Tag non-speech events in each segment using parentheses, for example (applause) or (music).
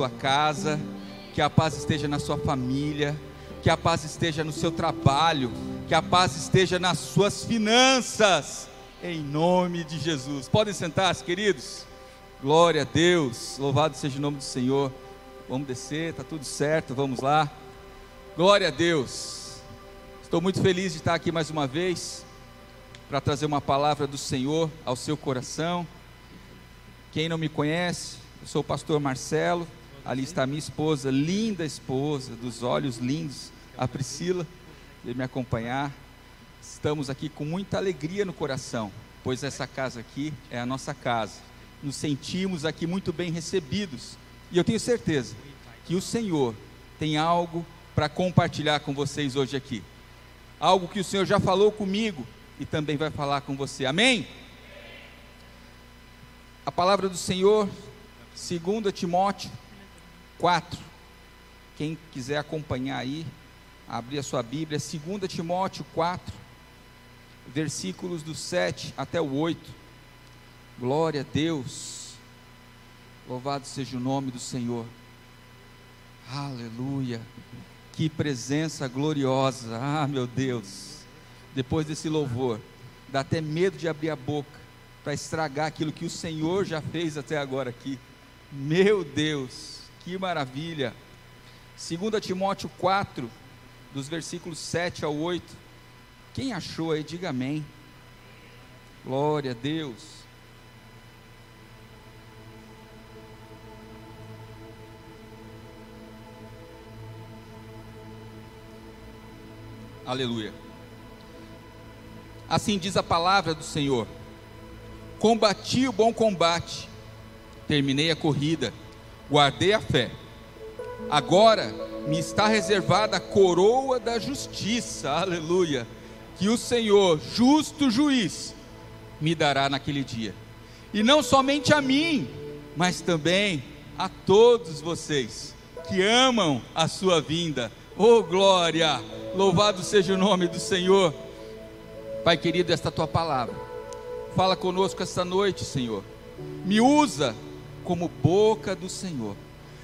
sua casa, que a paz esteja na sua família, que a paz esteja no seu trabalho, que a paz esteja nas suas finanças, em nome de Jesus. Podem sentar-se, queridos. Glória a Deus, louvado seja o nome do Senhor. Vamos descer, está tudo certo, vamos lá. Glória a Deus. Estou muito feliz de estar aqui mais uma vez para trazer uma palavra do Senhor ao seu coração. Quem não me conhece, eu sou o pastor Marcelo. Ali está minha esposa, linda esposa, dos olhos lindos, a Priscila, veio me acompanhar. Estamos aqui com muita alegria no coração, pois essa casa aqui é a nossa casa. Nos sentimos aqui muito bem recebidos. E eu tenho certeza que o Senhor tem algo para compartilhar com vocês hoje aqui. Algo que o Senhor já falou comigo e também vai falar com você. Amém? A palavra do Senhor, 2 Timóteo 4. Quem quiser acompanhar aí, abrir a sua Bíblia, 2 Timóteo 4, versículos do 7 até o 8. Glória a Deus. Louvado seja o nome do Senhor. Aleluia. Que presença gloriosa. Ah, meu Deus. Depois desse louvor, dá até medo de abrir a boca para estragar aquilo que o Senhor já fez até agora aqui. Meu Deus, que maravilha. 2 Timóteo 4, dos versículos 7 ao 8. Quem achou aí, diga amém. Glória a Deus. Aleluia. Assim diz a palavra do Senhor: Combati o bom combate, terminei a corrida, guardei a fé. Agora me está reservada a coroa da justiça, aleluia, que o Senhor, justo juiz, me dará naquele dia. E não somente a mim, mas também a todos vocês que amam a sua vinda. Oh glória! Louvado seja o nome do Senhor. Pai querido, esta tua palavra. Fala conosco esta noite, Senhor. Me usa como boca do Senhor.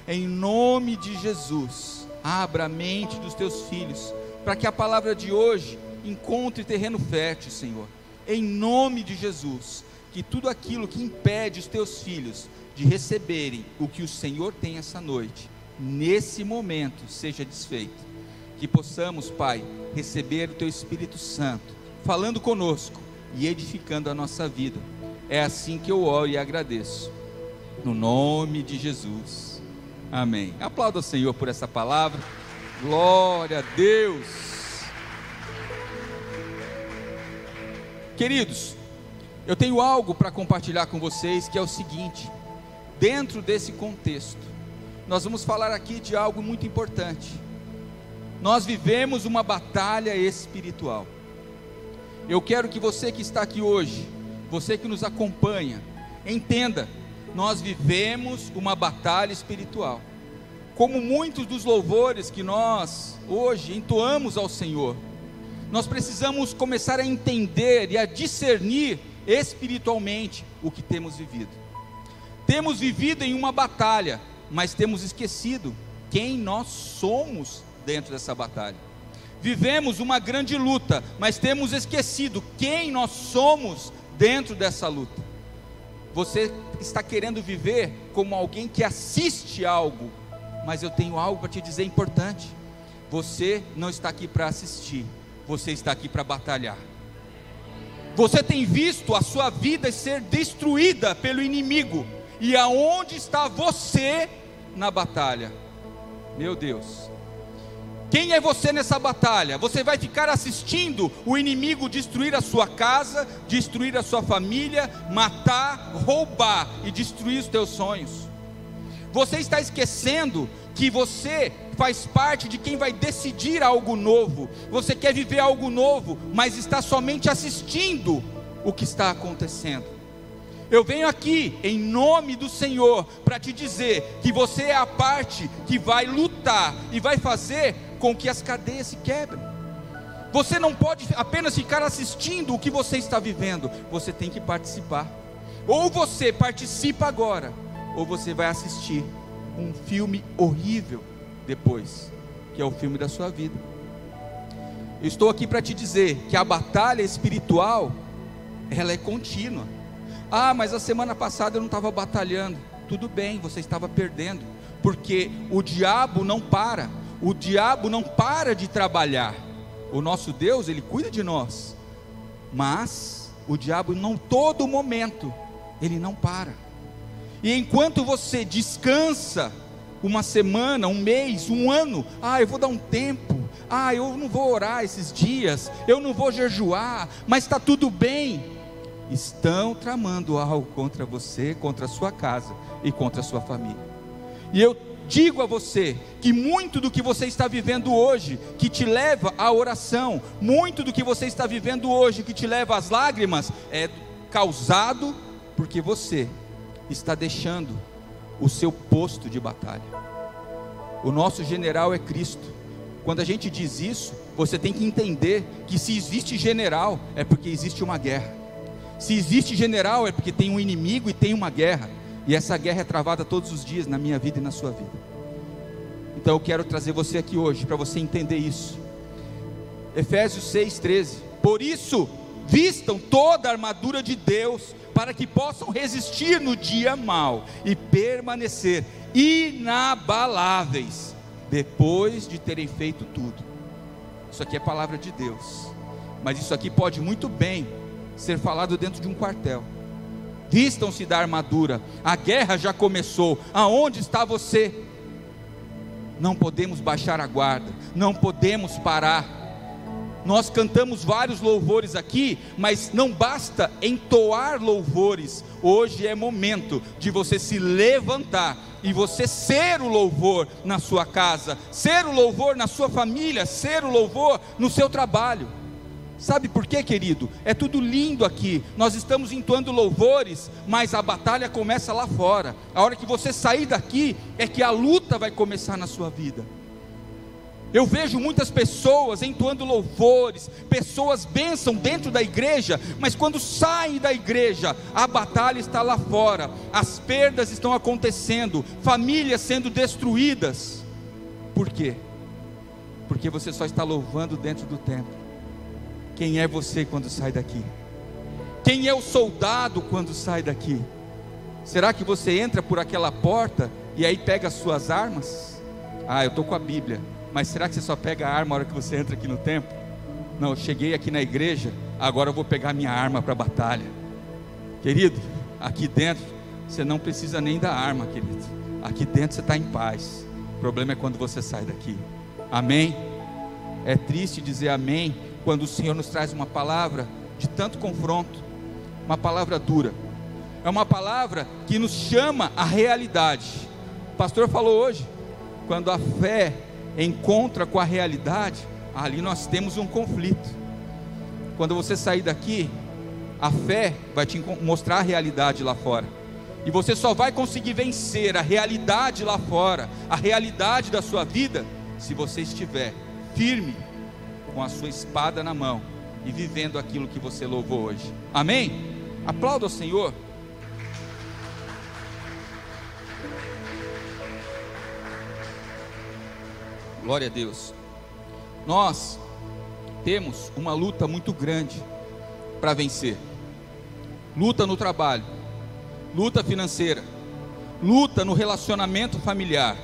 Em nome de Jesus, abra a mente dos teus filhos, para que a palavra de hoje encontre terreno fértil, Senhor. Em nome de Jesus, que tudo aquilo que impede os teus filhos de receberem o que o Senhor tem essa noite, nesse momento, seja desfeito. Que possamos, Pai, receber o teu Espírito Santo falando conosco e edificando a nossa vida. É assim que eu oro e agradeço. No nome de Jesus. Amém. Aplauda o Senhor por essa palavra. Glória a Deus. Queridos, eu tenho algo para compartilhar com vocês que é o seguinte: dentro desse contexto, nós vamos falar aqui de algo muito importante. Nós vivemos uma batalha espiritual. Eu quero que você que está aqui hoje, você que nos acompanha, entenda, nós vivemos uma batalha espiritual. Como muitos dos louvores que nós hoje entoamos ao Senhor, nós precisamos começar a entender e a discernir espiritualmente o que temos vivido. Temos vivido em uma batalha, mas temos esquecido quem nós somos dentro dessa batalha. Vivemos uma grande luta, mas temos esquecido quem nós somos dentro dessa luta. Você está querendo viver como alguém que assiste algo, mas eu tenho algo para te dizer importante. Você não está aqui para assistir, você está aqui para batalhar. Você tem visto a sua vida ser destruída pelo inimigo, e aonde está você na batalha? Meu Deus, quem é você nessa batalha? Você vai ficar assistindo o inimigo destruir a sua casa, destruir a sua família, matar, roubar e destruir os teus sonhos. Você está esquecendo que você faz parte de quem vai decidir algo novo. Você quer viver algo novo, mas está somente assistindo o que está acontecendo. Eu venho aqui em nome do Senhor para te dizer que você é a parte que vai lutar e vai fazer com que as cadeias se quebrem. Você não pode apenas ficar assistindo o que você está vivendo, você tem que participar. Ou você participa agora, ou você vai assistir um filme horrível depois, que é o filme da sua vida. Eu estou aqui para te dizer que a batalha espiritual, ela é contínua. Ah, mas a semana passada eu não estava batalhando. Tudo bem, você estava perdendo, porque o diabo não para, o diabo não para de trabalhar. O nosso Deus, ele cuida de nós, mas o diabo, não todo momento, ele não para. E enquanto você descansa, uma semana, um mês, um ano, ah, eu vou dar um tempo, ah, eu não vou orar esses dias, eu não vou jejuar, mas está tudo bem. Estão tramando algo contra você, contra a sua casa e contra a sua família. E eu digo a você que muito do que você está vivendo hoje, que te leva à oração, muito do que você está vivendo hoje, que te leva às lágrimas, é causado porque você está deixando o seu posto de batalha. O nosso general é Cristo. Quando a gente diz isso, você tem que entender que se existe general, é porque existe uma guerra. Se existe general, é porque tem um inimigo e tem uma guerra. E essa guerra é travada todos os dias na minha vida e na sua vida. Então eu quero trazer você aqui hoje para você entender isso. Efésios 6,13. Por isso, vistam toda a armadura de Deus para que possam resistir no dia mal e permanecer inabaláveis depois de terem feito tudo. Isso aqui é palavra de Deus, mas isso aqui pode muito bem ser falado dentro de um quartel. Vistam-se da armadura, a guerra já começou. Aonde está você? Não podemos baixar a guarda, não podemos parar nós cantamos vários louvores aqui, mas não basta entoar louvores. Hoje é momento de você se levantar e você ser o louvor na sua casa, ser o louvor na sua família, ser o louvor no seu trabalho. Sabe por quê, querido? É tudo lindo aqui. Nós estamos entoando louvores, mas a batalha começa lá fora. A hora que você sair daqui é que a luta vai começar na sua vida. Eu vejo muitas pessoas entoando louvores, pessoas bênção dentro da igreja, mas quando saem da igreja, a batalha está lá fora, as perdas estão acontecendo, famílias sendo destruídas. Por quê? Porque você só está louvando dentro do templo. Quem é você quando sai daqui? Quem é o soldado quando sai daqui? Será que você entra por aquela porta e aí pega as suas armas? Ah, eu estou com a Bíblia. Mas será que você só pega a arma na hora que você entra aqui no templo? Não, eu cheguei aqui na igreja, agora eu vou pegar minha arma para a batalha. Querido, aqui dentro você não precisa nem da arma, querido. Aqui dentro você está em paz. O problema é quando você sai daqui. Amém? É triste dizer amém quando o Senhor nos traz uma palavra de tanto confronto, uma palavra dura. É uma palavra que nos chama à realidade. O pastor falou hoje, quando a fé encontra com a realidade, ali nós temos um conflito. Quando você sair daqui, a fé vai te mostrar a realidade lá fora. E você só vai conseguir vencer a realidade lá fora, a realidade da sua vida, se você estiver firme com a sua espada na mão e vivendo aquilo que você louvou hoje. Amém? Aplauda o Senhor. Glória a Deus. Nós temos uma luta muito grande para vencer. Luta no trabalho, luta financeira, luta no relacionamento familiar.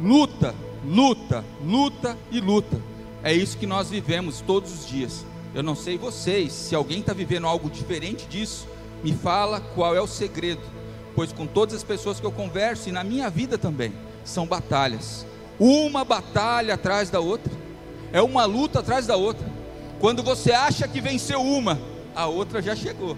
Luta, luta, luta e luta. É isso que nós vivemos todos os dias. Eu não sei vocês, se alguém está vivendo algo diferente disso, me fala qual é o segredo. Pois com todas as pessoas que eu converso e na minha vida também, são batalhas uma batalha atrás da outra, é uma luta atrás da outra. Quando você acha que venceu uma, a outra já chegou.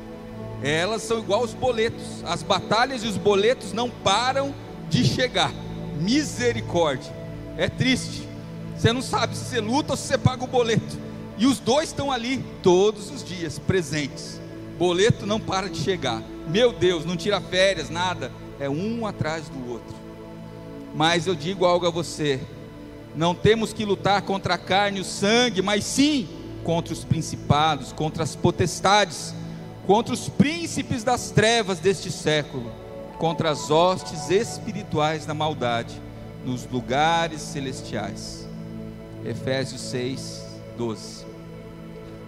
Elas são igual os boletos, as batalhas e os boletos não param de chegar. Misericórdia, é triste. Você não sabe se você luta ou se você paga o boleto. E os dois estão ali todos os dias, presentes. Boleto não para de chegar. Meu Deus, não tira férias, nada. É um atrás do outro. Mas eu digo algo a você: não temos que lutar contra a carne e o sangue, mas sim contra os principados, contra as potestades, contra os príncipes das trevas deste século. contra as hostes espirituais da maldade nos lugares celestiais. Efésios 6, 12.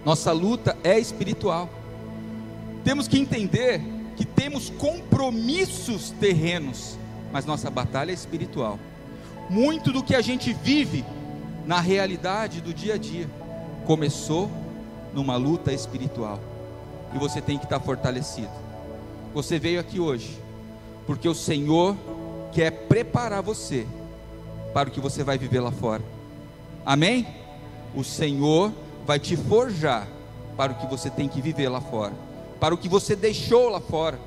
Nossa luta é espiritual. Temos que entender que temos compromissos terrenos, mas nossa batalha é espiritual. Muito do que a gente vive na realidade do dia a dia começou numa luta espiritual. E você tem que estar fortalecido. Você veio aqui hoje porque o Senhor quer preparar você para o que você vai viver lá fora. Amém? O Senhor vai te forjar para o que você tem que viver lá fora, para o que você deixou lá fora.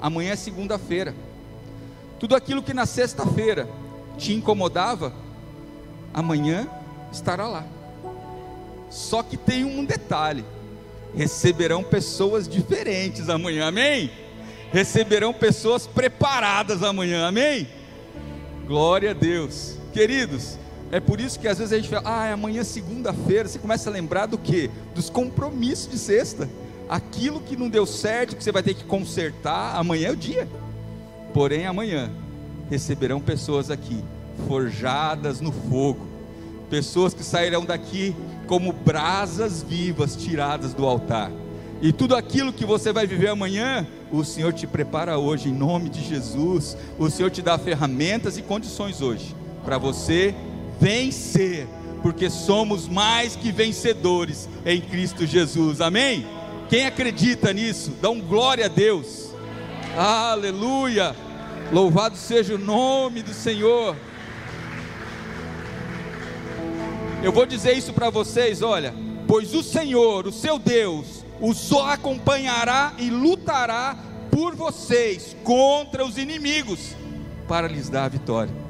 Amanhã é segunda-feira. Tudo aquilo que na sexta-feira te incomodava, amanhã estará lá. Só que tem um detalhe: receberão pessoas diferentes amanhã, amém? Receberão pessoas preparadas amanhã, amém? Glória a Deus, queridos. É por isso que às vezes a gente fala, ah, é amanhã segunda-feira, você começa a lembrar do que? Dos compromissos de sexta. Aquilo que não deu certo, que você vai ter que consertar, amanhã é o dia. Porém, amanhã receberão pessoas aqui, forjadas no fogo, pessoas que sairão daqui como brasas vivas tiradas do altar. E tudo aquilo que você vai viver amanhã, o Senhor te prepara hoje, em nome de Jesus. O Senhor te dá ferramentas e condições hoje para você vencer, porque somos mais que vencedores em Cristo Jesus. Amém? Quem acredita nisso, dá um glória a Deus. Aleluia! Louvado seja o nome do Senhor. Eu vou dizer isso para vocês, olha, pois o Senhor, o seu Deus, os acompanhará e lutará por vocês contra os inimigos para lhes dar a vitória.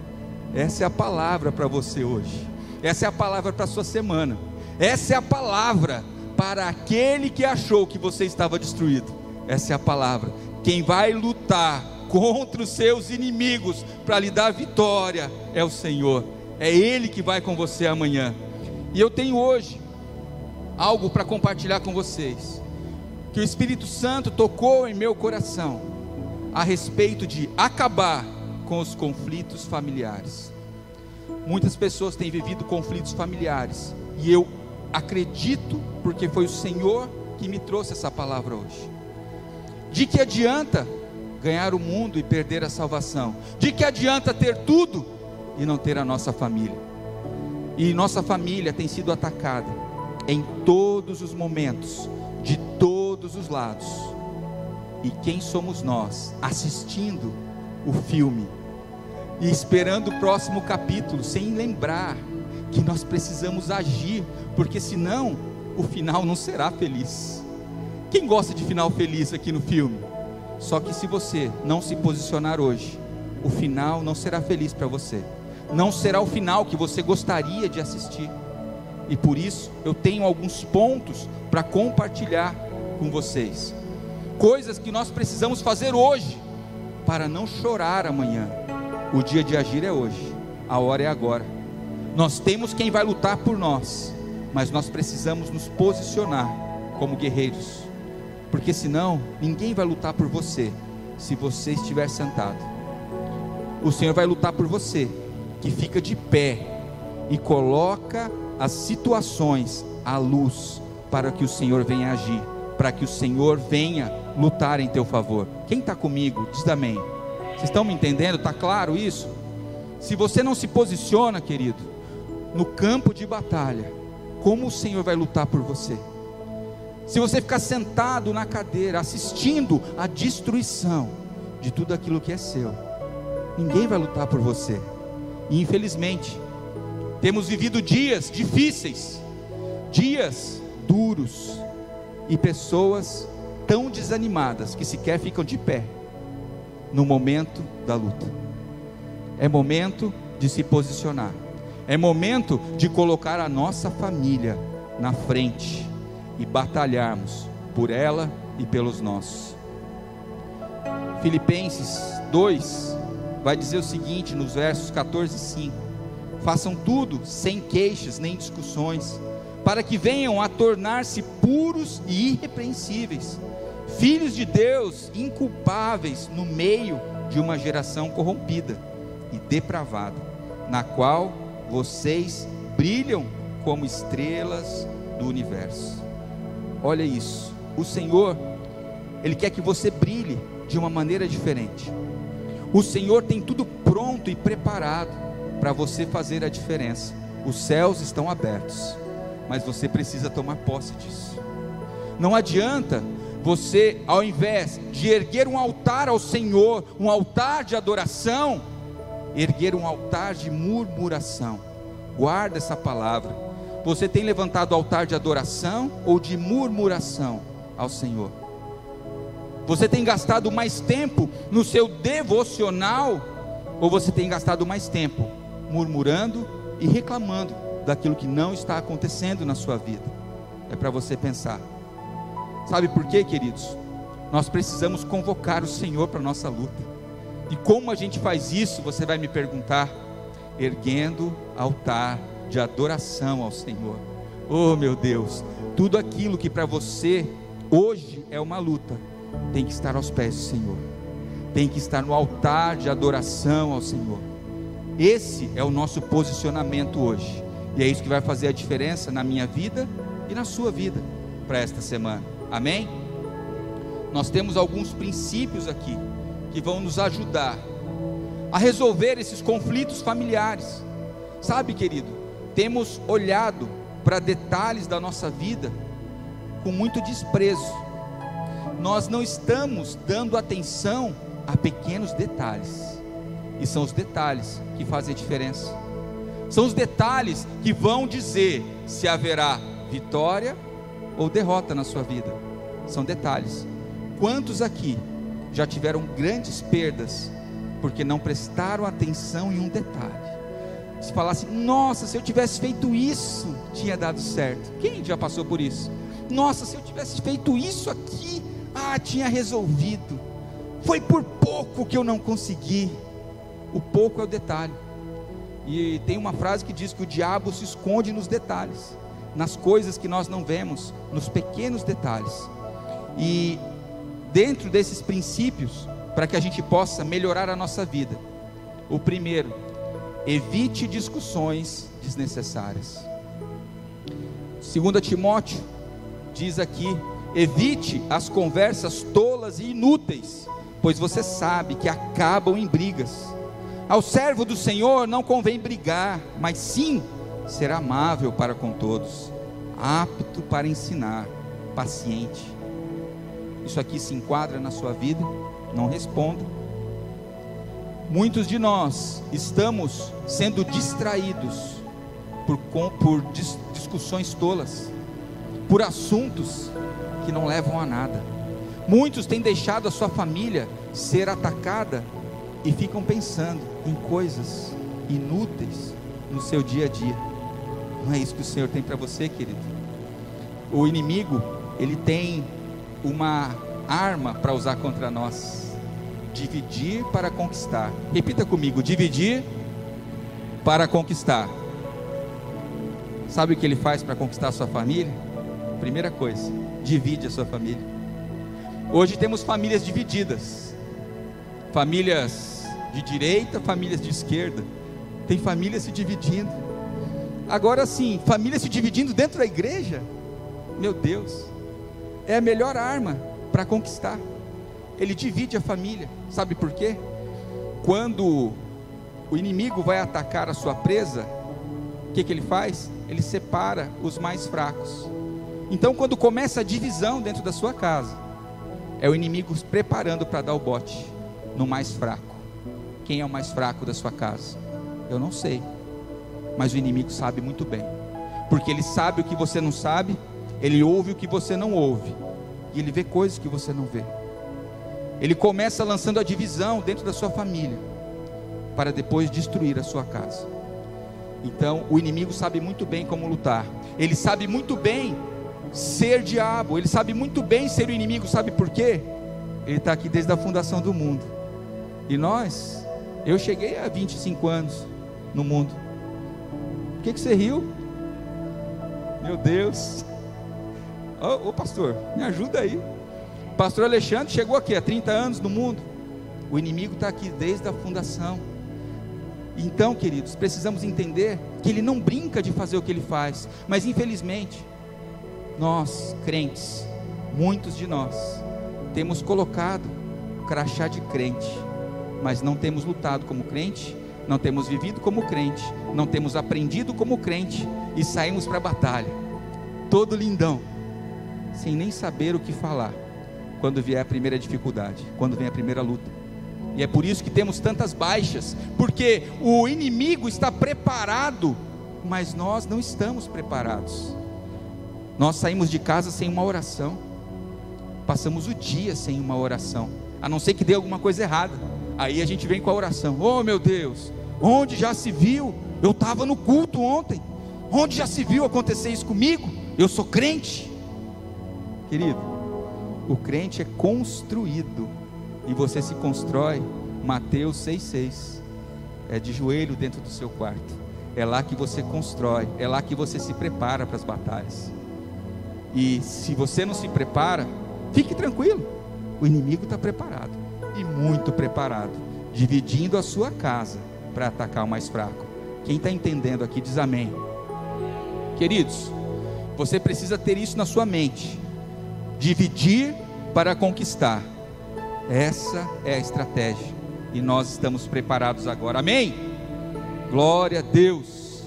Essa é a palavra para você hoje. Essa é a palavra para a sua semana. Essa é a palavra para aquele que achou que você estava destruído. Essa é a palavra. Quem vai lutar contra os seus inimigos para lhe dar vitória é o Senhor. É Ele que vai com você amanhã. E eu tenho hoje algo para compartilhar com vocês. Que o Espírito Santo tocou em meu coração a respeito de acabar com os conflitos familiares. Muitas pessoas têm vivido conflitos familiares e eu acredito, porque foi o Senhor que me trouxe essa palavra hoje. De que adianta ganhar o mundo e perder a salvação? De que adianta ter tudo e não ter a nossa família? E nossa família tem sido atacada em todos os momentos, de todos os lados. E quem somos nós assistindo o filme e esperando o próximo capítulo, sem lembrar que nós precisamos agir, porque senão o final não será feliz. Quem gosta de final feliz aqui no filme? Só que se você não se posicionar hoje, o final não será feliz para você. Não será o final que você gostaria de assistir. E por isso eu tenho alguns pontos para compartilhar com vocês. Coisas que nós precisamos fazer hoje para não chorar amanhã. O dia de agir é hoje, a hora é agora. Nós temos quem vai lutar por nós, mas nós precisamos nos posicionar como guerreiros, porque senão ninguém vai lutar por você se você estiver sentado. O Senhor vai lutar por você, que fica de pé e coloca as situações à luz para que o Senhor venha agir, para que o Senhor venha lutar em teu favor. Quem está comigo, diz amém. Vocês estão me entendendo? Está claro isso? Se você não se posiciona, querido, no campo de batalha, como o Senhor vai lutar por você? Se você ficar sentado na cadeira, assistindo a destruição de tudo aquilo que é seu, ninguém vai lutar por você. E infelizmente, temos vivido dias difíceis, dias duros, e pessoas tão desanimadas que sequer ficam de pé no momento da luta. É momento de se posicionar. É momento de colocar a nossa família na frente e batalharmos por ela e pelos nossos. Filipenses 2 vai dizer o seguinte nos versos 14 e 5: Façam tudo sem queixas nem discussões, para que venham a tornar-se puros e irrepreensíveis filhos de Deus inculpáveis no meio de uma geração corrompida e depravada, na qual vocês brilham como estrelas do universo. Olha isso. O Senhor, Ele quer que você brilhe de uma maneira diferente. O Senhor tem tudo pronto e preparado para você fazer a diferença. Os céus estão abertos, mas você precisa tomar posse disso. Não adianta você, ao invés de erguer um altar ao Senhor, um altar de adoração, erguer um altar de murmuração. Guarda essa palavra. Você tem levantado altar de adoração ou de murmuração ao Senhor? Você tem gastado mais tempo no seu devocional ou você tem gastado mais tempo murmurando e reclamando daquilo que não está acontecendo na sua vida? É para você pensar. Sabe por quê, queridos? Nós precisamos convocar o Senhor para a nossa luta. E como a gente faz isso, você vai me perguntar? Erguendo altar de adoração ao Senhor. Oh, meu Deus, tudo aquilo que para você hoje é uma luta, tem que estar aos pés do Senhor. Tem que estar no altar de adoração ao Senhor. Esse é o nosso posicionamento hoje. E é isso que vai fazer a diferença na minha vida e na sua vida para esta semana. Amém? Nós temos alguns princípios aqui que vão nos ajudar a resolver esses conflitos familiares. Sabe, querido, temos olhado para detalhes da nossa vida com muito desprezo. Nós não estamos dando atenção a pequenos detalhes. E são os detalhes que fazem a diferença. São os detalhes que vão dizer se haverá vitória ou derrota na sua vida. São detalhes. Quantos aqui já tiveram grandes perdas porque não prestaram atenção em um detalhe? Se falasse, nossa, se eu tivesse feito isso, tinha dado certo. Quem já passou por isso? Nossa, se eu tivesse feito isso aqui, ah, tinha resolvido. Foi por pouco que eu não consegui. O pouco é o detalhe. E tem uma frase que diz que o diabo se esconde nos detalhes nas coisas que nós não vemos, nos pequenos detalhes. E dentro desses princípios, para que a gente possa melhorar a nossa vida, o primeiro, evite discussões desnecessárias. 2 Timóteo diz aqui: evite as conversas tolas e inúteis, pois você sabe que acabam em brigas. Ao servo do Senhor não convém brigar, mas sim ser amável para com todos, apto para ensinar, paciente. Isso aqui se enquadra na sua vida? Não responda. Muitos de nós estamos sendo distraídos por, por discussões tolas, por assuntos que não levam a nada. Muitos têm deixado a sua família ser atacada e ficam pensando em coisas inúteis no seu dia a dia. Não é isso que o Senhor tem para você, querido. O inimigo, ele tem uma arma para usar contra nós: dividir para conquistar. Repita comigo: dividir para conquistar. Sabe o que ele faz para conquistar a sua família? Primeira coisa, divide a sua família. Hoje temos famílias divididas. Famílias de direita, famílias de esquerda. Tem famílias se dividindo. Agora sim, família se dividindo dentro da igreja, meu Deus, é a melhor arma para conquistar. Ele divide a família, sabe por quê? Quando o inimigo vai atacar a sua presa, o que, que ele faz? Ele separa os mais fracos. Então, quando começa a divisão dentro da sua casa, é o inimigo se preparando para dar o bote no mais fraco. Quem é o mais fraco da sua casa? Eu não sei mas o inimigo sabe muito bem, porque ele sabe o que você não sabe, ele ouve o que você não ouve, e ele vê coisas que você não vê. Ele começa lançando a divisão dentro da sua família, para depois destruir a sua casa. Então, o inimigo sabe muito bem como lutar, ele sabe muito bem ser diabo, ele sabe muito bem ser o inimigo, sabe por quê? Ele está aqui desde a fundação do mundo, e nós, eu cheguei a 25 anos no mundo, por que, que você riu? Meu Deus. Ô, pastor, me ajuda aí. Pastor Alexandre chegou aqui há 30 anos no mundo. O inimigo está aqui desde a fundação. Então, queridos, precisamos entender que ele não brinca de fazer o que ele faz, mas infelizmente, nós, crentes, muitos de nós, temos colocado crachá de crente, mas não temos lutado como crente, não temos vivido como crente, não temos aprendido como crente e saímos para a batalha, todo lindão, sem nem saber o que falar, quando vier a primeira dificuldade, quando vem a primeira luta. E é por isso que temos tantas baixas, porque o inimigo está preparado, mas nós não estamos preparados. Nós saímos de casa sem uma oração, passamos o dia sem uma oração, a não ser que dê alguma coisa errada. Aí a gente vem com a oração: Oh meu Deus, onde já se viu? Eu estava no culto ontem, onde já se viu acontecer isso comigo? Eu sou crente, querido. O crente é construído e você se constrói, Mateus 6,6. É de joelho dentro do seu quarto. É lá que você constrói, é lá que você se prepara para as batalhas. E se você não se prepara, fique tranquilo, o inimigo está preparado e muito preparado, dividindo a sua casa para atacar o mais fraco. Quem está entendendo aqui diz amém. Queridos, você precisa ter isso na sua mente: dividir para conquistar. Essa é a estratégia. E nós estamos preparados agora. Amém? Glória a Deus.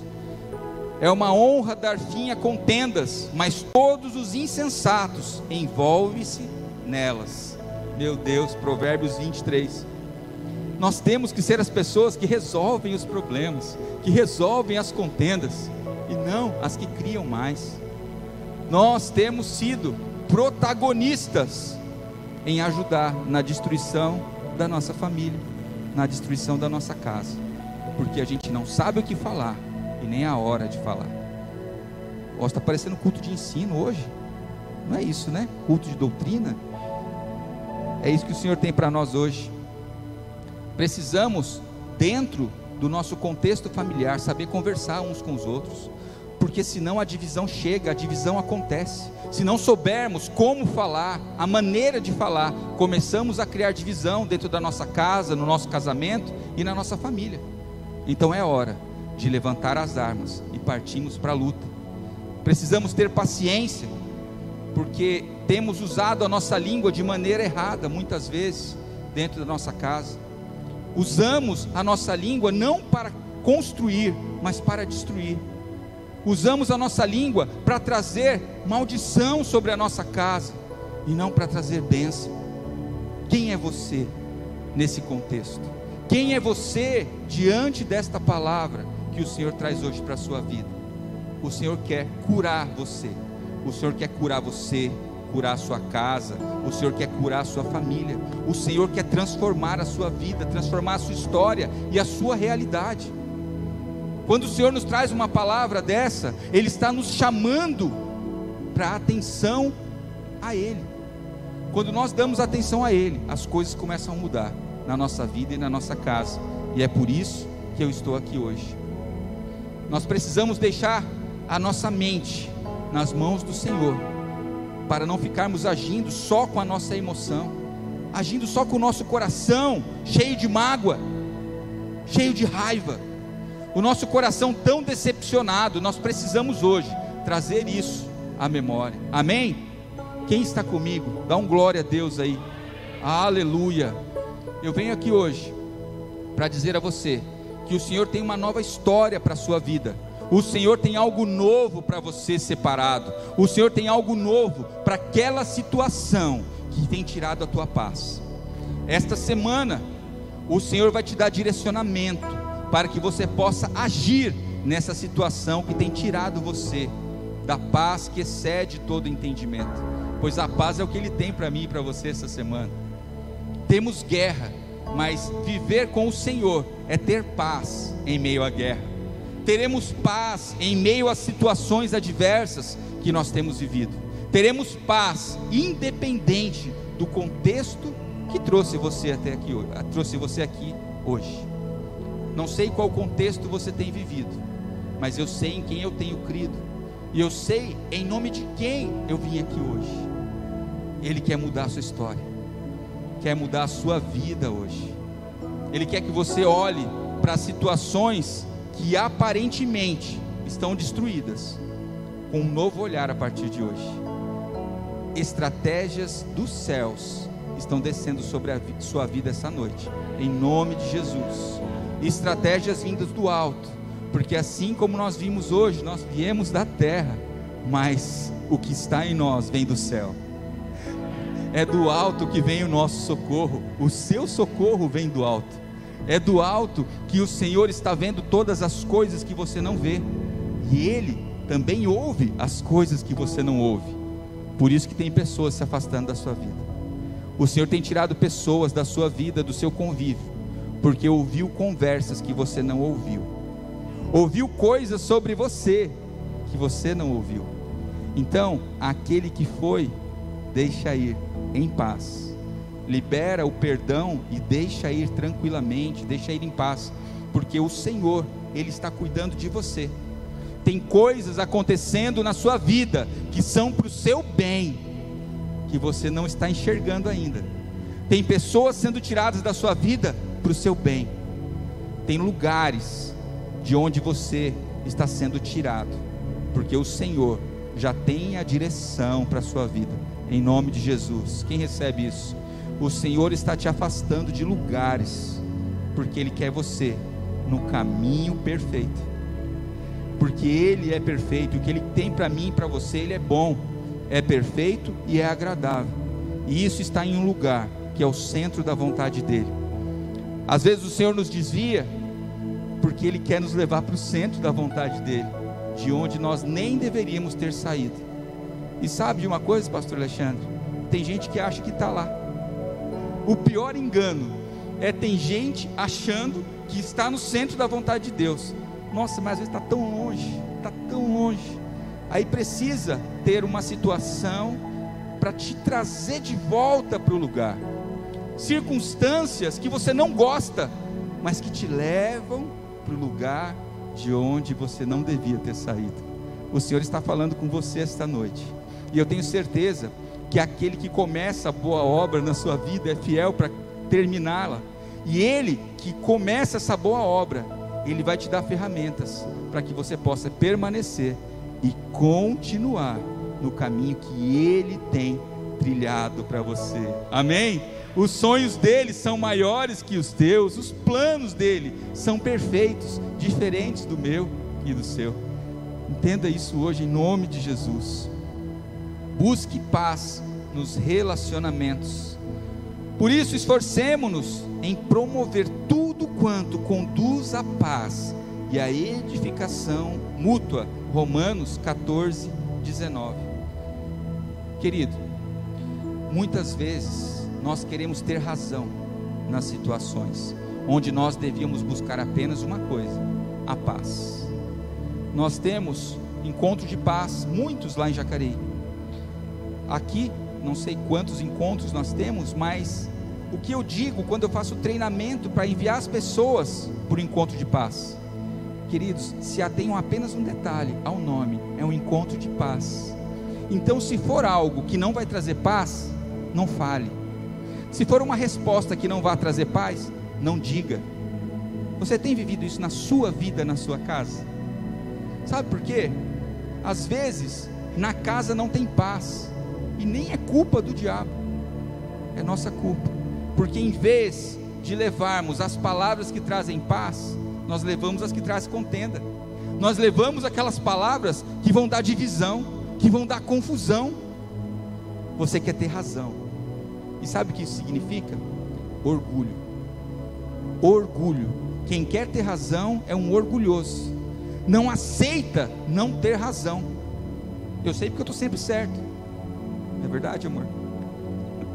É uma honra dar fim a contendas, mas todos os insensatos envolvem-se nelas. Meu Deus, Provérbios 23. Nós temos que ser as pessoas que resolvem os problemas, que resolvem as contendas, e não as que criam mais. Nós temos sido protagonistas em ajudar na destruição da nossa família, na destruição da nossa casa, porque a gente não sabe o que falar e nem a hora de falar. Ó, está parecendo culto de ensino hoje, não é isso, né? Culto de doutrina. É isso que o Senhor tem para nós hoje. Precisamos, dentro do nosso contexto familiar, saber conversar uns com os outros, porque senão a divisão chega, a divisão acontece. Se não soubermos como falar, a maneira de falar, começamos a criar divisão dentro da nossa casa, no nosso casamento e na nossa família. Então é hora de levantar as armas e partirmos para a luta. Precisamos ter paciência, porque temos usado a nossa língua de maneira errada muitas vezes dentro da nossa casa. Usamos a nossa língua não para construir, mas para destruir usamos a nossa língua para trazer maldição sobre a nossa casa e não para trazer bênção. Quem é você nesse contexto? Quem é você diante desta palavra que o Senhor traz hoje para a sua vida? O Senhor quer curar você. O Senhor quer curar você, curar a sua casa, o Senhor quer curar a sua família, o Senhor quer transformar a sua vida, transformar a sua história e a sua realidade. Quando o Senhor nos traz uma palavra dessa, Ele está nos chamando para atenção a Ele. Quando nós damos atenção a Ele, as coisas começam a mudar na nossa vida e na nossa casa. E é por isso que eu estou aqui hoje. Nós precisamos deixar a nossa mente nas mãos do Senhor, para não ficarmos agindo só com a nossa emoção, agindo só com o nosso coração cheio de mágoa, cheio de raiva o nosso coração tão decepcionado, nós precisamos hoje trazer isso à memória. Amém? Quem está comigo? Dá um glória a Deus aí. Aleluia. Eu venho aqui hoje para dizer a você que o Senhor tem uma nova história para a sua vida. O Senhor tem algo novo para você separado. O Senhor tem algo novo para aquela situação que tem tirado a tua paz. Esta semana, o Senhor vai te dar direcionamento para que você possa agir nessa situação que tem tirado você da paz que excede todo entendimento. Pois a paz é o que Ele tem para mim e para você essa semana. Temos guerra, mas viver com o Senhor é ter paz em meio à guerra. Teremos paz em meio às situações adversas que nós temos vivido. Teremos paz independente do contexto que trouxe você até aqui, trouxe você aqui hoje. Não sei qual contexto você tem vivido, mas eu sei em quem eu tenho crido. E eu sei em nome de quem eu vim aqui hoje. Ele quer mudar a sua história, quer mudar a sua vida hoje. Ele quer que você olhe para situações que aparentemente estão destruídas, com um novo olhar a partir de hoje. Estratégias dos céus estão descendo sobre a sua vida essa noite, em nome de Jesus. Estratégias vindas do alto, porque assim como nós vimos hoje, nós viemos da terra, mas o que está em nós vem do céu. É do alto que vem o nosso socorro, o seu socorro vem do alto. É do alto que o Senhor está vendo todas as coisas que você não vê, e Ele também ouve as coisas que você não ouve. Por isso que tem pessoas se afastando da sua vida. O Senhor tem tirado pessoas da sua vida, do seu convívio, porque ouviu conversas que você não ouviu, ouviu coisas sobre você que você não ouviu. Então, aquele que foi, deixa ir em paz, libera o perdão e deixa ir tranquilamente, deixa ir em paz, porque o Senhor, Ele está cuidando de você. Tem coisas acontecendo na sua vida que são para o seu bem, que você não está enxergando ainda. Tem pessoas sendo tiradas da sua vida para o seu bem. Tem lugares de onde você está sendo tirado, porque o Senhor já tem a direção para a sua vida, em nome de Jesus. Quem recebe isso? O Senhor está te afastando de lugares, porque Ele quer você no caminho perfeito porque Ele é perfeito, o que Ele tem para mim e para você, Ele é bom, é perfeito e é agradável, e isso está em um lugar que é o centro da vontade dEle. Às vezes o Senhor nos desvia, porque Ele quer nos levar para o centro da vontade dEle, de onde nós nem deveríamos ter saído. E sabe de uma coisa, Pastor Alexandre? Tem gente que acha que está lá. O pior engano é tem gente achando que está no centro da vontade de Deus nossa, mas às vezes está tão longe, está tão longe. Aí precisa ter uma situação para te trazer de volta para o lugar. Circunstâncias que você não gosta, mas que te levam para o lugar de onde você não devia ter saído. O Senhor está falando com você esta noite. E eu tenho certeza que aquele que começa a boa obra na sua vida é fiel para terminá-la. E ele que começa essa boa obra, ele vai te dar ferramentas para que você possa permanecer e continuar no caminho que Ele tem trilhado para você. Amém? Os sonhos dele são maiores que os teus, os planos dele são perfeitos, diferentes do meu e do seu. Entenda isso hoje em nome de Jesus. Busque paz nos relacionamentos. Por isso, esforcemos-nos em promover tudo quanto conduz à paz e à edificação mútua. Romanos 14, 19. Querido, muitas vezes nós queremos ter razão nas situações onde nós devíamos buscar apenas uma coisa: a paz. Nós temos encontro de paz, muitos lá em Jacareí. Aqui, não sei quantos encontros nós temos, mas o que eu digo quando eu faço treinamento para enviar as pessoas para o encontro de paz. Queridos, se atenham apenas um detalhe ao nome: é um encontro de paz. Então, se for algo que não vai trazer paz, não fale. Se for uma resposta que não vai trazer paz, não diga. Você tem vivido isso na sua vida, na sua casa? Sabe por quê? Às vezes, na casa não tem paz, e nem é culpa do diabo, é nossa culpa porque em vez de levarmos as palavras que trazem paz, nós levamos as que trazem contenda. Nós levamos aquelas palavras que vão dar divisão, que vão dar confusão. Você quer ter razão. E sabe o que isso significa? Orgulho. Orgulho. Quem quer ter razão é um orgulhoso. Não aceita não ter razão. Eu sei porque eu estou sempre certo. É verdade, amor?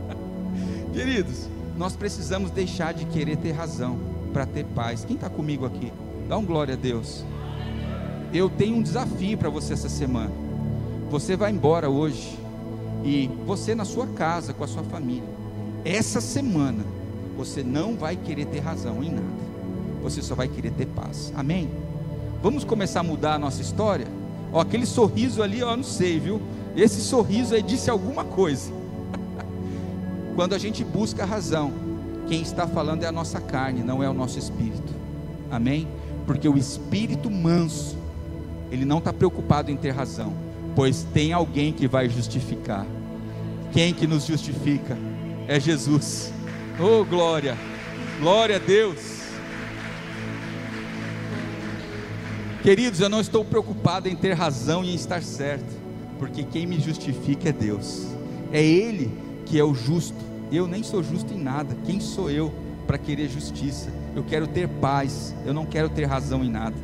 (laughs) Queridos, nós precisamos deixar de querer ter razão para ter paz. Quem está comigo aqui? Dá um glória a Deus. Eu tenho um desafio para você essa semana. Você vai embora hoje e você na sua casa com a sua família. Essa semana você não vai querer ter razão em nada. Você só vai querer ter paz. Amém? Vamos começar a mudar a nossa história? Ó, aquele sorriso ali, ó, não sei, viu? Esse sorriso aí disse alguma coisa (laughs) quando a gente busca a razão, quem está falando é a nossa carne, não é o nosso espírito. Amém? Porque o espírito manso, ele não está preocupado em ter razão, pois tem alguém que vai justificar. Quem que nos justifica? É Jesus. Oh, glória! Glória a Deus! Queridos, eu não estou preocupado em ter razão e em estar certo, porque quem me justifica é Deus, é Ele que é o justo. Eu nem sou justo em nada, quem sou eu para querer justiça? Eu quero ter paz, eu não quero ter razão em nada,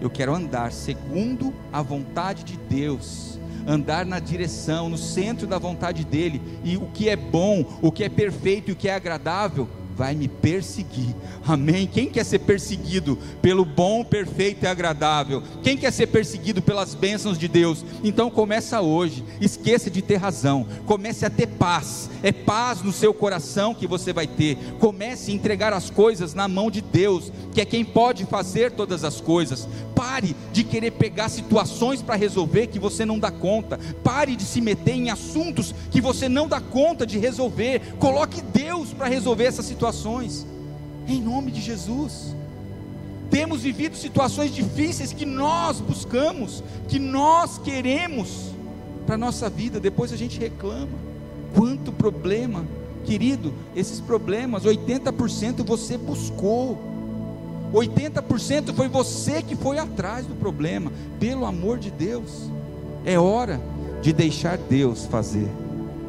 eu quero andar segundo a vontade de Deus, andar na direção, no centro da vontade dEle, e o que é bom, o que é perfeito e o que é agradável, vai me perseguir. Amém? Quem quer ser perseguido pelo bom, perfeito e agradável? Quem quer ser perseguido pelas bênçãos de Deus? Então começa hoje. Esqueça de ter razão. Comece a ter paz. É paz no seu coração que você vai ter. Comece a entregar as coisas na mão de Deus, que é quem pode fazer todas as coisas. Pare de querer pegar situações para resolver que você não dá conta. Pare de se meter em assuntos que você não dá conta de resolver. Coloque Deus para resolver essa situações. Em nome de Jesus. Temos vivido situações difíceis que nós buscamos, que nós queremos para a nossa vida, depois a gente reclama. Quanto problema, querido, esses problemas, 80% você buscou. 80% foi você que foi atrás do problema, pelo amor de Deus. É hora de deixar Deus fazer.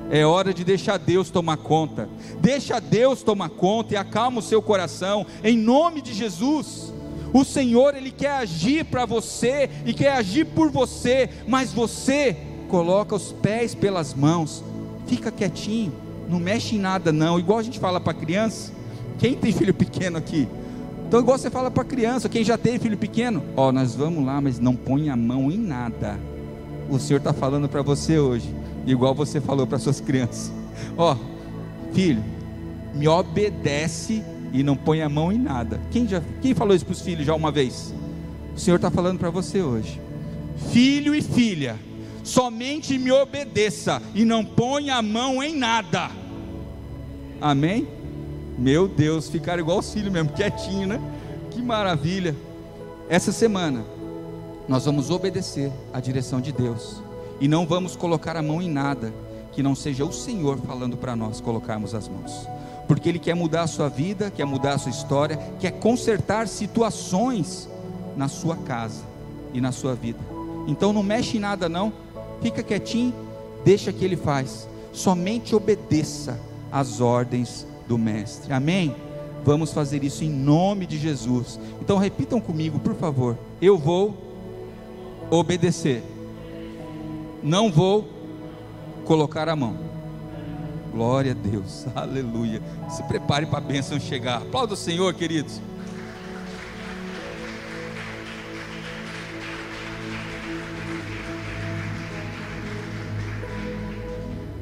É hora de deixar Deus tomar conta. Deixa Deus tomar conta e acalma o seu coração, em nome de Jesus. O Senhor, Ele quer agir para você e quer agir por você, mas você coloca os pés pelas mãos, fica quietinho, não mexe em nada, não. Igual a gente fala para criança. Quem tem filho pequeno aqui? Então, igual você fala para criança, quem já teve filho pequeno, ó, nós vamos lá, mas não põe a mão em nada. O Senhor está falando para você hoje, igual você falou para suas crianças. Ó, filho, me obedece e não põe a mão em nada. Quem já, quem falou isso para os filhos já uma vez? O Senhor está falando para você hoje. Filho e filha, somente me obedeça e não ponha a mão em nada. Amém? Meu Deus, ficaram igual os filhos mesmo, quietinho, né? Que maravilha. Essa semana nós vamos obedecer à direção de Deus e não vamos colocar a mão em nada que não seja o Senhor falando para nós colocarmos as mãos. Porque Ele quer mudar a sua vida, quer mudar a sua história, quer consertar situações na sua casa e na sua vida. Então não mexe em nada não, fica quietinho, deixa que Ele faz. Somente obedeça às ordens do Mestre. Amém? Vamos fazer isso em nome de Jesus. Então repitam comigo, por favor. Eu vou obedecer. Não vou colocar a mão. Glória a Deus. (laughs) Aleluia. Se prepare para a bênção chegar. Aplauda o Senhor, queridos.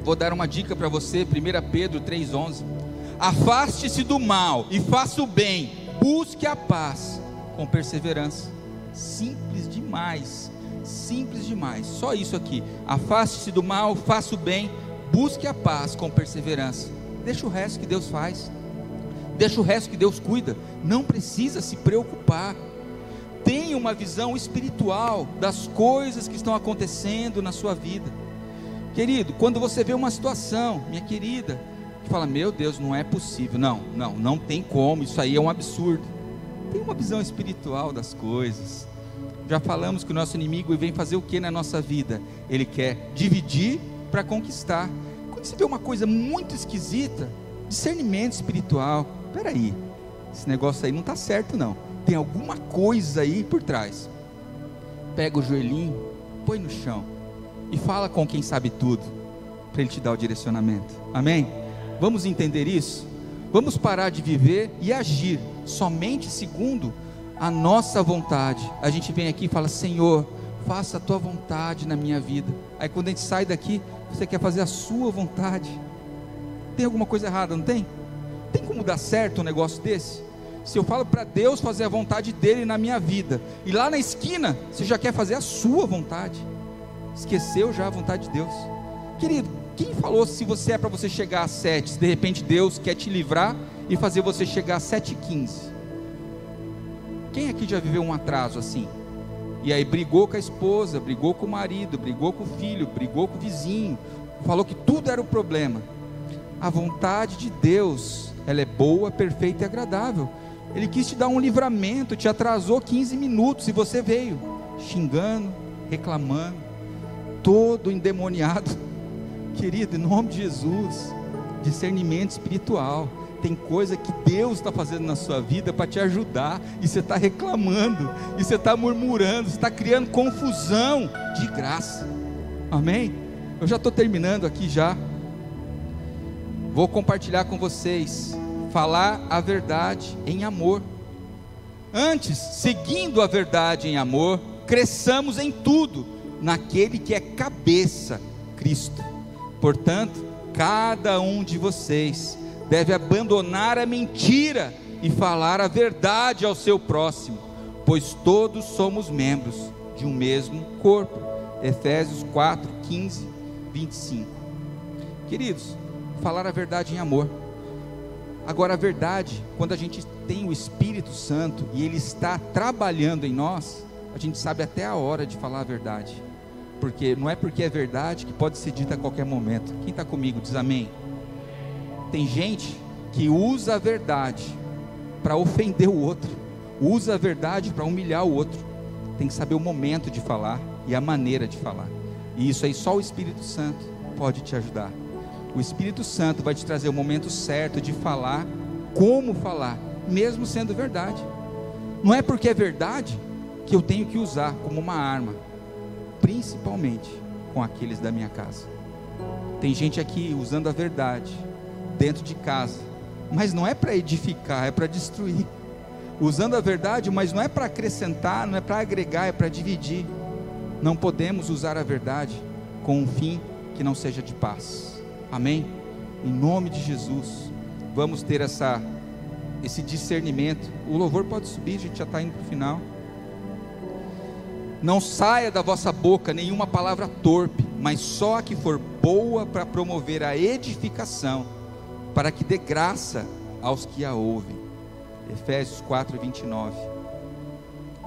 Vou dar uma dica para você, 1 Pedro 3,11. Afaste-se do mal e faça o bem, busque a paz com perseverança. Simples demais, simples demais. Só isso aqui. Afaste-se do mal, faça o bem, busque a paz com perseverança. Deixa o resto que Deus faz. Deixa o resto que Deus cuida. Não precisa se preocupar. Tenha uma visão espiritual das coisas que estão acontecendo na sua vida. Querido, quando você vê uma situação, minha querida, fala: Meu Deus, não é possível. Não, não, não tem como. Isso aí é um absurdo. Tem uma visão espiritual das coisas. Já falamos que o nosso inimigo vem fazer o que na nossa vida? Ele quer dividir para conquistar. Quando você vê uma coisa muito esquisita, discernimento espiritual. Peraí, esse negócio aí não está certo não. Tem alguma coisa aí por trás. Pega o joelhinho, põe no chão e fala com quem sabe tudo, para ele te dar o direcionamento. Amém? Vamos entender isso? Vamos parar de viver e agir somente segundo a nossa vontade. A gente vem aqui e fala: Senhor, faça a tua vontade na minha vida. Aí quando a gente sai daqui, você quer fazer a sua vontade. Tem alguma coisa errada, não tem? Tem como dar certo um negócio desse? Se eu falo para Deus fazer a vontade dele na minha vida, e lá na esquina você já quer fazer a sua vontade, esqueceu já a vontade de Deus, querido. Quem falou se você é para você chegar às sete, se de repente Deus quer te livrar e fazer você chegar às 7h15. Quem aqui já viveu um atraso assim? E aí brigou com a esposa, brigou com o marido, brigou com o filho, brigou com o vizinho, falou que tudo era o problema. A vontade de Deus, ela é boa, perfeita e agradável. Ele quis te dar um livramento, te atrasou 15 minutos e você veio xingando, reclamando, todo endemoniado. (laughs) Querido, em nome de Jesus, discernimento espiritual. Tem coisa que Deus está fazendo na sua vida para te ajudar, e você está reclamando, e você está murmurando, você está criando confusão de graça. Amém? Eu já estou terminando aqui já. Vou compartilhar com vocês, falar a verdade em amor. Antes, seguindo a verdade em amor, cresçamos em tudo naquele que é cabeça, Cristo. Portanto, cada um de vocês deve abandonar a mentira e falar a verdade ao seu próximo, pois todos somos membros de um mesmo corpo. Efésios 4, 15, 25. Queridos, falar a verdade em amor. Agora, a verdade, quando a gente tem o Espírito Santo e Ele está trabalhando em nós, a gente sabe até a hora de falar a verdade. Porque não é porque é verdade que pode ser dita a qualquer momento. Quem está comigo diz amém. Tem gente que usa a verdade para ofender o outro, usa a verdade para humilhar o outro. Tem que saber o momento de falar e a maneira de falar. E isso aí só o Espírito Santo pode te ajudar. O Espírito Santo vai te trazer o momento certo de falar, como falar, mesmo sendo verdade. Não é porque é verdade que eu tenho que usar como uma arma, principalmente com aqueles da minha casa. Tem gente aqui usando a verdade dentro de casa, mas não é para edificar, é para destruir. Usando a verdade, mas não é para acrescentar, não é para agregar, é para dividir. Não podemos usar a verdade com um fim que não seja de paz. Amém? Em nome de Jesus, vamos ter essa, esse discernimento. O louvor pode subir, a gente já está indo para o final. Não saia da vossa boca nenhuma palavra torpe, mas só a que for boa para promover a edificação, para que dê graça aos que a ouvem. Efésios 4, 29.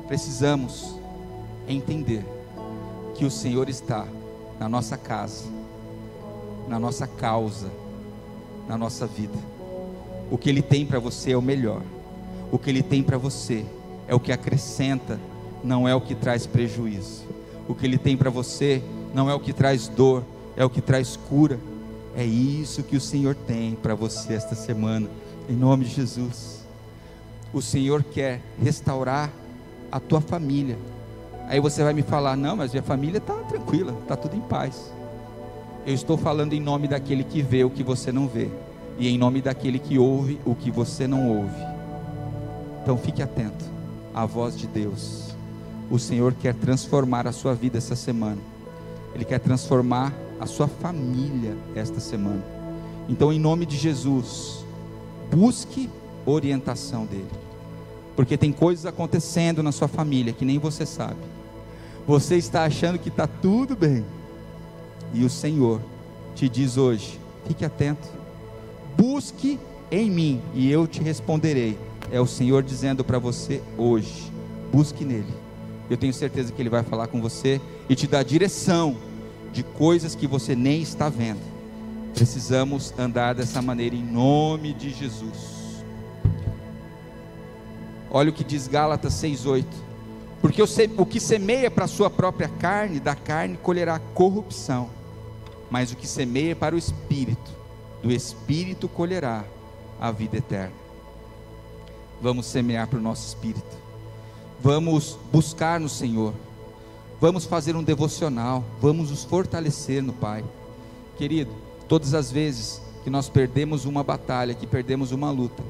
Precisamos entender que o Senhor está na nossa casa, na nossa causa, na nossa vida. O que Ele tem para você é o melhor. O que Ele tem para você é o que acrescenta não é o que traz prejuízo. O que Ele tem para você não é o que traz dor, é o que traz cura. É isso que o Senhor tem para você esta semana, em nome de Jesus. O Senhor quer restaurar a tua família. Aí você vai me falar: não, mas minha família está tranquila, está tudo em paz. Eu estou falando em nome daquele que vê o que você não vê, e em nome daquele que ouve o que você não ouve. Então fique atento à voz de Deus o Senhor quer transformar a sua vida essa semana. Ele quer transformar a sua família esta semana. Então, em nome de Jesus, busque orientação dele. Porque tem coisas acontecendo na sua família que nem você sabe. Você está achando que está tudo bem. E o Senhor te diz hoje: fique atento. Busque em mim e eu te responderei. É o Senhor dizendo para você hoje: busque nele eu tenho certeza que Ele vai falar com você e te dar direção de coisas que você nem está vendo. Precisamos andar dessa maneira em nome de Jesus. Olha o que diz Gálatas 6,8: Porque o que semeia para a sua própria carne, da carne colherá corrupção, mas o que semeia para o espírito, do espírito colherá a vida eterna. Vamos semear para o nosso espírito Vamos buscar no Senhor. Vamos fazer um devocional. Vamos nos fortalecer no Pai. Querido, todas as vezes que nós perdemos uma batalha, que perdemos uma luta,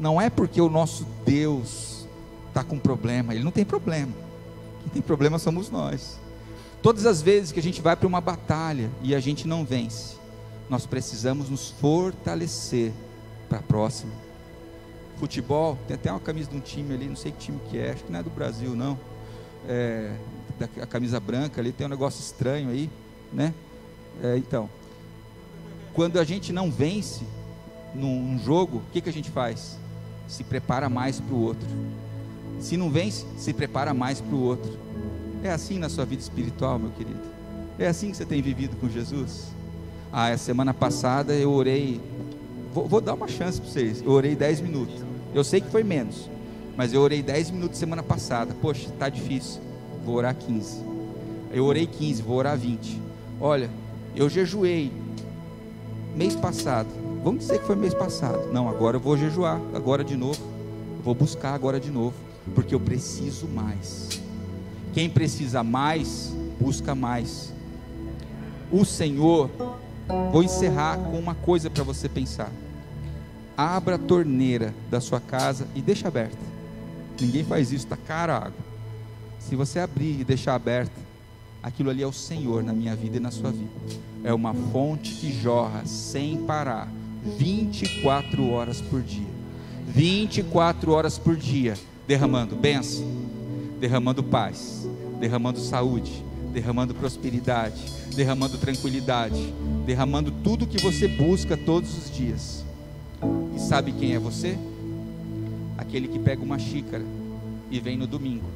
não é porque o nosso Deus está com problema, Ele não tem problema. Quem tem problema somos nós. Todas as vezes que a gente vai para uma batalha e a gente não vence, nós precisamos nos fortalecer para a próxima futebol, tem até uma camisa de um time ali, não sei que time que é, acho que não é do Brasil não. É, da, a camisa branca ali tem um negócio estranho aí, né? É, então, quando a gente não vence, num jogo, o que, que a gente faz? Se prepara mais para o outro. Se não vence, se prepara mais para o outro. É assim na sua vida espiritual, meu querido? É assim que você tem vivido com Jesus? Ah, semana passada eu orei. Vou, vou dar uma chance para vocês. Eu orei 10 minutos. Eu sei que foi menos. Mas eu orei 10 minutos semana passada. Poxa, está difícil. Vou orar 15. Eu orei 15, vou orar 20. Olha, eu jejuei mês passado. Vamos dizer que foi mês passado. Não, agora eu vou jejuar, agora de novo. Eu vou buscar agora de novo, porque eu preciso mais. Quem precisa mais, busca mais. O Senhor, vou encerrar com uma coisa para você pensar. Abra a torneira da sua casa e deixa aberta. Ninguém faz isso, está cara a água. Se você abrir e deixar aberta, aquilo ali é o Senhor na minha vida e na sua vida. É uma fonte que jorra sem parar, 24 horas por dia. 24 horas por dia, derramando bênção, derramando paz, derramando saúde, derramando prosperidade, derramando tranquilidade, derramando tudo que você busca todos os dias. E sabe quem é você? Aquele que pega uma xícara e vem no domingo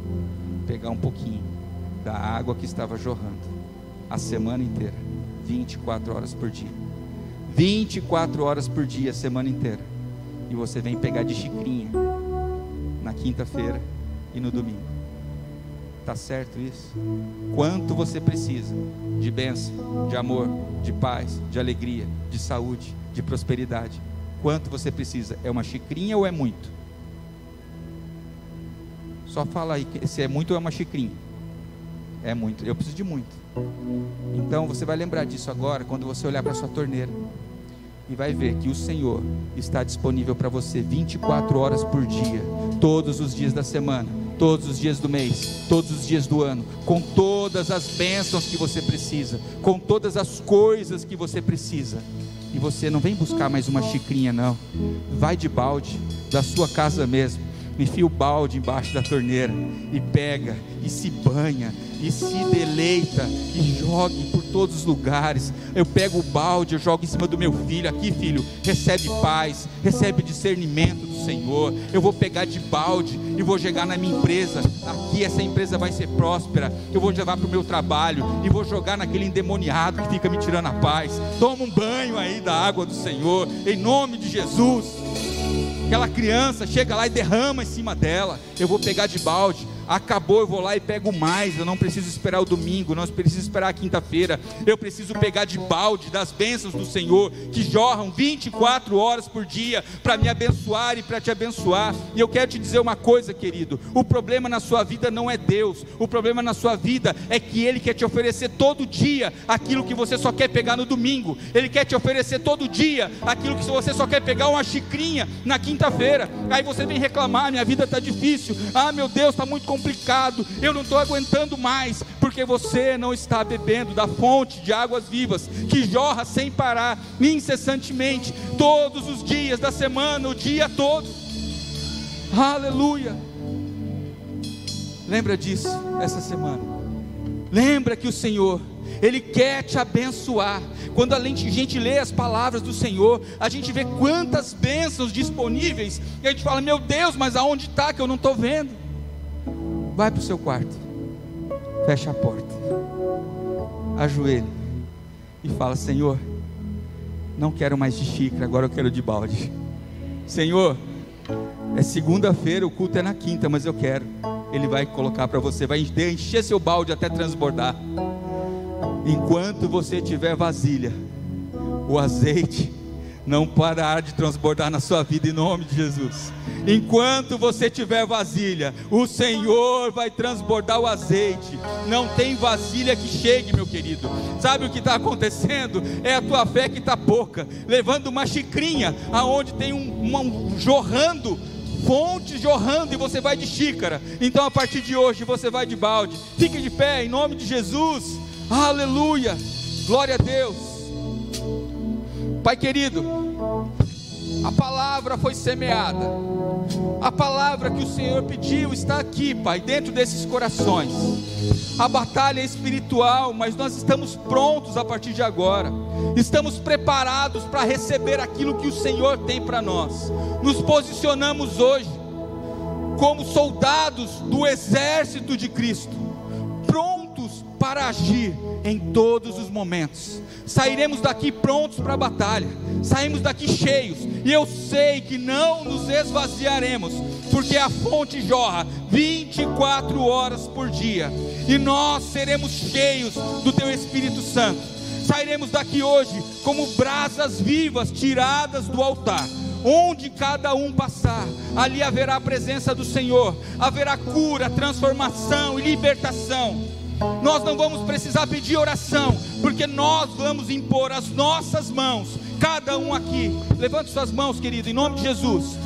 pegar um pouquinho da água que estava jorrando a semana inteira, 24 horas por dia. 24 horas por dia, a semana inteira. E você vem pegar de xicrinha na quinta-feira e no domingo. Tá certo isso? Quanto você precisa de bênção, de amor, de paz, de alegria, de saúde, de prosperidade? Quanto você precisa? É uma xicrinha ou é muito? Só fala aí se é muito ou é uma xicrinha. É muito. Eu preciso de muito. Então você vai lembrar disso agora quando você olhar para sua torneira e vai ver que o Senhor está disponível para você 24 horas por dia, todos os dias da semana, todos os dias do mês, todos os dias do ano, com todas as bênçãos que você precisa, com todas as coisas que você precisa. E você não vem buscar mais uma xicrinha, não. Vai de balde da sua casa mesmo enfia o balde embaixo da torneira e pega e se banha e se deleita e jogue por todos os lugares. Eu pego o balde, eu jogo em cima do meu filho. Aqui, filho, recebe paz, recebe discernimento do Senhor. Eu vou pegar de balde e vou jogar na minha empresa. Aqui essa empresa vai ser próspera. Eu vou levar para o meu trabalho e vou jogar naquele endemoniado que fica me tirando a paz. Toma um banho aí da água do Senhor, em nome de Jesus. Aquela criança chega lá e derrama em cima dela. Eu vou pegar de balde acabou, eu vou lá e pego mais. Eu não preciso esperar o domingo, não preciso esperar a quinta-feira. Eu preciso pegar de balde das bênçãos do Senhor, que jorram 24 horas por dia para me abençoar e para te abençoar. E eu quero te dizer uma coisa, querido: o problema na sua vida não é Deus, o problema na sua vida é que Ele quer te oferecer todo dia aquilo que você só quer pegar no domingo, Ele quer te oferecer todo dia aquilo que você só quer pegar uma xicrinha na quinta-feira. Aí você vem reclamar: minha vida está difícil, ah, meu Deus, está muito complicado, eu não estou aguentando mais, porque você não está bebendo da fonte de águas vivas que jorra sem parar, incessantemente, todos os dias da semana, o dia todo. Aleluia. Lembra disso essa semana. Lembra que o Senhor, Ele quer te abençoar. Quando a gente lê as palavras do Senhor, a gente vê quantas bênçãos disponíveis, e a gente fala: Meu Deus, mas aonde está que eu não estou vendo? Vai para o seu quarto, fecha a porta, ajoelhe e fala: Senhor, não quero mais de xícara, agora eu quero de balde. Senhor, é segunda-feira, o culto é na quinta, mas eu quero. Ele vai colocar para você, vai encher seu balde até transbordar. Enquanto você tiver vasilha, o azeite não parar de transbordar na sua vida em nome de Jesus. Enquanto você tiver vasilha, o Senhor vai transbordar o azeite. Não tem vasilha que chegue, meu querido. Sabe o que está acontecendo? É a tua fé que está pouca, levando uma xicrinha aonde tem um, um jorrando fonte jorrando e você vai de xícara. Então a partir de hoje você vai de balde. Fique de pé em nome de Jesus. Aleluia. Glória a Deus. Pai querido, A palavra foi semeada. A palavra que o Senhor pediu está aqui, Pai, dentro desses corações. A batalha é espiritual, mas nós estamos prontos a partir de agora. Estamos preparados para receber aquilo que o Senhor tem para nós. Nos posicionamos hoje como soldados do exército de Cristo, para agir em todos os momentos. Sairemos daqui prontos para a batalha, saímos daqui cheios, e eu sei que não nos esvaziaremos, porque a fonte jorra 24 horas por dia, e nós seremos cheios do Teu Espírito Santo. Sairemos daqui hoje como brasas vivas tiradas do altar onde cada um passar, ali haverá a presença do Senhor, haverá cura, transformação e libertação. Nós não vamos precisar pedir oração, porque nós vamos impor as nossas mãos, cada um aqui. Levante suas mãos, querido, em nome de Jesus.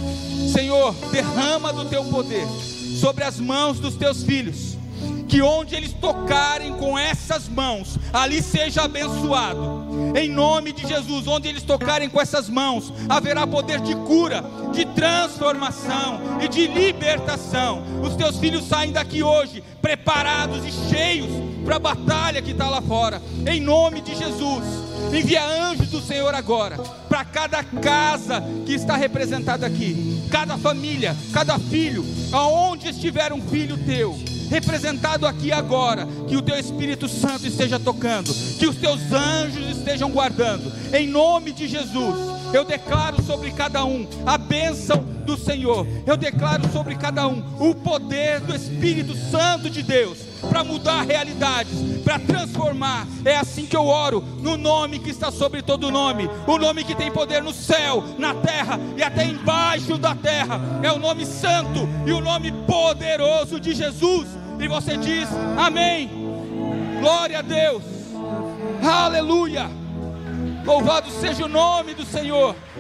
Senhor, derrama do teu poder sobre as mãos dos teus filhos que onde eles tocarem com essas mãos, ali seja abençoado. Em nome de Jesus, onde eles tocarem com essas mãos, haverá poder de cura, de transformação e de libertação. Os teus filhos saem daqui hoje preparados e cheios para a batalha que está lá fora. Em nome de Jesus, envia anjos do Senhor agora para cada casa que está representada aqui, cada família, cada filho, aonde estiver um filho teu representado aqui agora, que o teu Espírito Santo esteja tocando, que os teus anjos estejam guardando, em nome de Jesus. Eu declaro sobre cada um a bênção do Senhor. Eu declaro sobre cada um o poder do Espírito Santo de Deus para mudar realidades, para transformar. É assim que eu oro, no nome que está sobre todo nome, o nome que tem poder no céu, na terra e até embaixo da terra. É o nome santo e o nome poderoso de Jesus. E você diz: Amém. Glória a Deus. Aleluia. Louvado seja o nome do Senhor.